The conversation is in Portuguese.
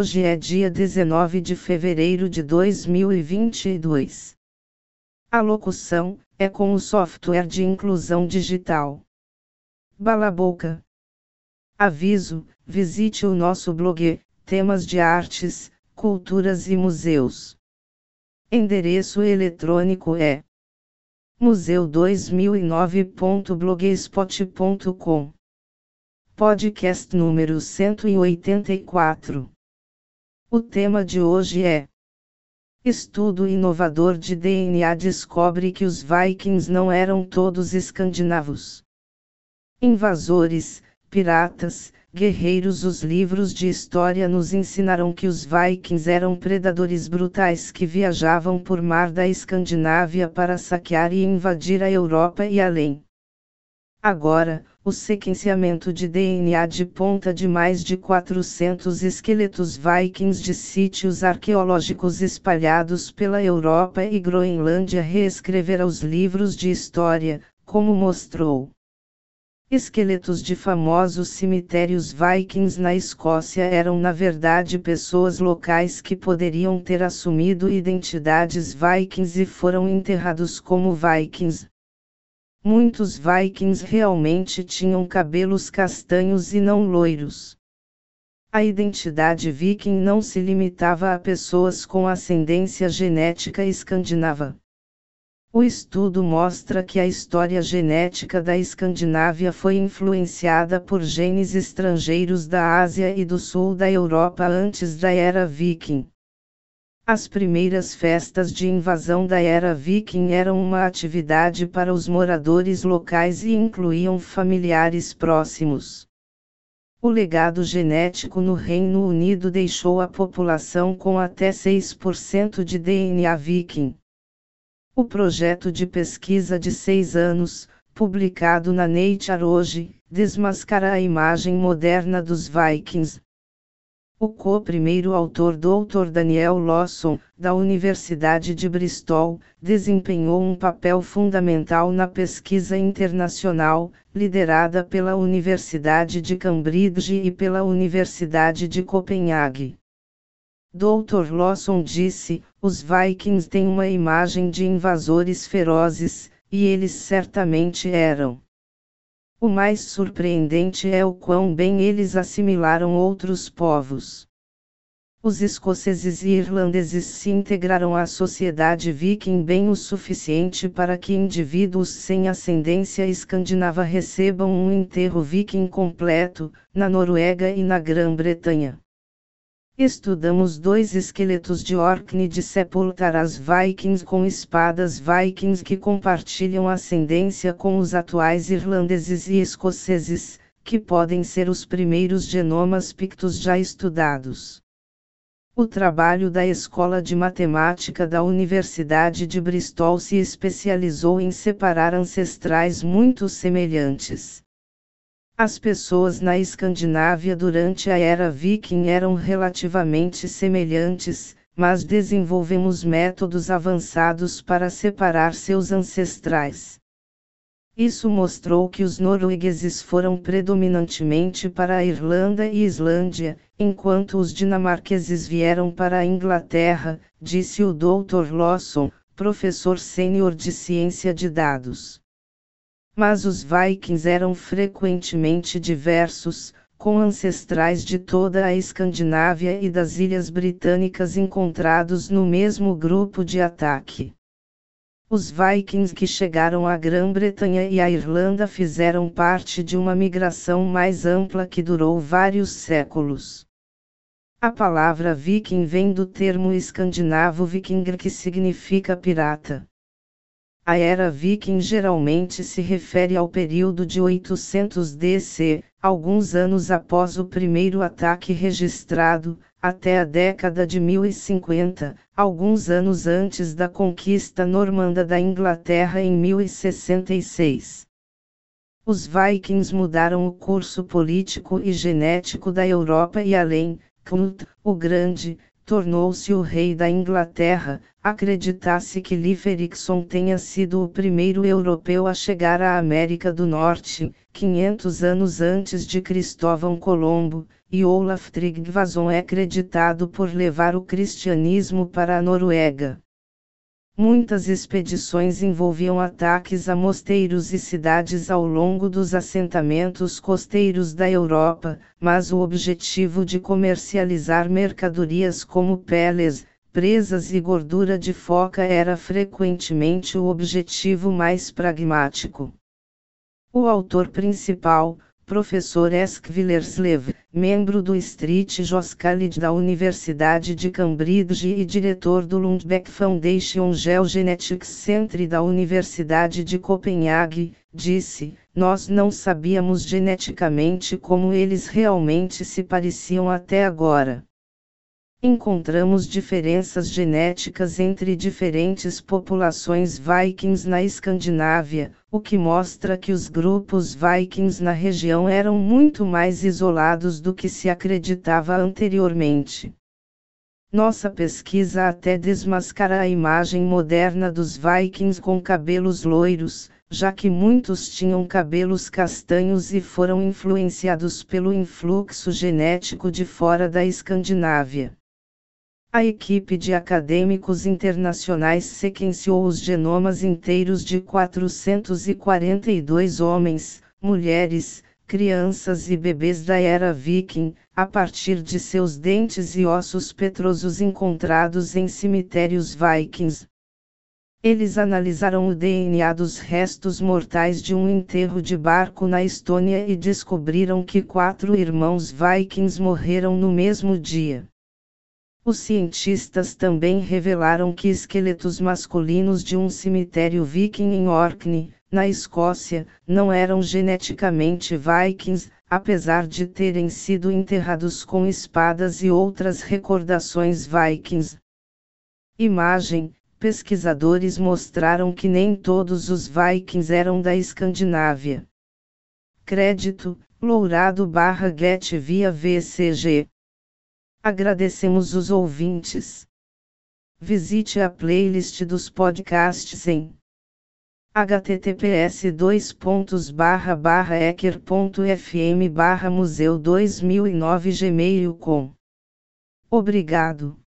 Hoje é dia 19 de fevereiro de 2022. A locução é com o software de inclusão digital. Balaboca. Aviso: visite o nosso blog, temas de artes, culturas e museus. Endereço eletrônico é museu2009.blogspot.com. Podcast número 184. O tema de hoje é Estudo inovador de DNA descobre que os Vikings não eram todos escandinavos. Invasores, piratas, guerreiros Os livros de história nos ensinaram que os Vikings eram predadores brutais que viajavam por mar da Escandinávia para saquear e invadir a Europa e além. Agora, o sequenciamento de DNA de ponta de mais de 400 esqueletos vikings de sítios arqueológicos espalhados pela Europa e Groenlândia reescreverá os livros de história, como mostrou. Esqueletos de famosos cemitérios vikings na Escócia eram na verdade pessoas locais que poderiam ter assumido identidades vikings e foram enterrados como vikings, Muitos vikings realmente tinham cabelos castanhos e não loiros. A identidade viking não se limitava a pessoas com ascendência genética escandinava. O estudo mostra que a história genética da Escandinávia foi influenciada por genes estrangeiros da Ásia e do sul da Europa antes da era viking. As primeiras festas de invasão da era viking eram uma atividade para os moradores locais e incluíam familiares próximos. O legado genético no Reino Unido deixou a população com até 6% de DNA viking. O projeto de pesquisa de seis anos, publicado na Nature hoje, desmascara a imagem moderna dos Vikings, o co-primeiro autor Dr. Daniel Lawson, da Universidade de Bristol, desempenhou um papel fundamental na pesquisa internacional, liderada pela Universidade de Cambridge e pela Universidade de Copenhague. Dr. Lawson disse: os Vikings têm uma imagem de invasores ferozes, e eles certamente eram. O mais surpreendente é o quão bem eles assimilaram outros povos. Os escoceses e irlandeses se integraram à sociedade viking bem o suficiente para que indivíduos sem ascendência escandinava recebam um enterro viking completo, na Noruega e na Grã-Bretanha. Estudamos dois esqueletos de Orkney de sepultaras vikings com espadas vikings que compartilham ascendência com os atuais irlandeses e escoceses, que podem ser os primeiros genomas pictos já estudados. O trabalho da Escola de Matemática da Universidade de Bristol se especializou em separar ancestrais muito semelhantes. As pessoas na Escandinávia durante a era viking eram relativamente semelhantes, mas desenvolvemos métodos avançados para separar seus ancestrais. Isso mostrou que os noruegueses foram predominantemente para a Irlanda e Islândia, enquanto os dinamarqueses vieram para a Inglaterra, disse o Dr. Lawson, professor sênior de ciência de dados. Mas os vikings eram frequentemente diversos, com ancestrais de toda a Escandinávia e das Ilhas Britânicas encontrados no mesmo grupo de ataque. Os vikings que chegaram à Grã-Bretanha e à Irlanda fizeram parte de uma migração mais ampla que durou vários séculos. A palavra viking vem do termo escandinavo vikingr que significa pirata. A era viking geralmente se refere ao período de 800 DC, alguns anos após o primeiro ataque registrado, até a década de 1050, alguns anos antes da conquista normanda da Inglaterra em 1066. Os vikings mudaram o curso político e genético da Europa e além, Knut, o Grande, tornou-se o rei da Inglaterra, acreditasse que Leif Erikson tenha sido o primeiro europeu a chegar à América do Norte, 500 anos antes de Cristóvão Colombo, e Olaf Tryggvason é creditado por levar o cristianismo para a Noruega. Muitas expedições envolviam ataques a mosteiros e cidades ao longo dos assentamentos costeiros da Europa, mas o objetivo de comercializar mercadorias como peles, presas e gordura de foca era frequentemente o objetivo mais pragmático. O autor principal, professor Esquvillerslev, membro do Street Jos College da Universidade de Cambridge e diretor do Lundbeck Foundation Geogenetics Center da Universidade de Copenhague, disse: Nós não sabíamos geneticamente como eles realmente se pareciam até agora. Encontramos diferenças genéticas entre diferentes populações vikings na Escandinávia, o que mostra que os grupos vikings na região eram muito mais isolados do que se acreditava anteriormente. Nossa pesquisa até desmascara a imagem moderna dos vikings com cabelos loiros, já que muitos tinham cabelos castanhos e foram influenciados pelo influxo genético de fora da Escandinávia. A equipe de acadêmicos internacionais sequenciou os genomas inteiros de 442 homens, mulheres, crianças e bebês da era viking, a partir de seus dentes e ossos petrosos encontrados em cemitérios vikings. Eles analisaram o DNA dos restos mortais de um enterro de barco na Estônia e descobriram que quatro irmãos vikings morreram no mesmo dia. Os cientistas também revelaram que esqueletos masculinos de um cemitério viking em Orkney, na Escócia, não eram geneticamente vikings, apesar de terem sido enterrados com espadas e outras recordações vikings. Imagem: pesquisadores mostraram que nem todos os vikings eram da Escandinávia. Crédito: Lourado barra Get via VCG. Agradecemos os ouvintes. Visite a playlist dos podcasts em https ecker.fm museu 2009 gmail.com. Obrigado.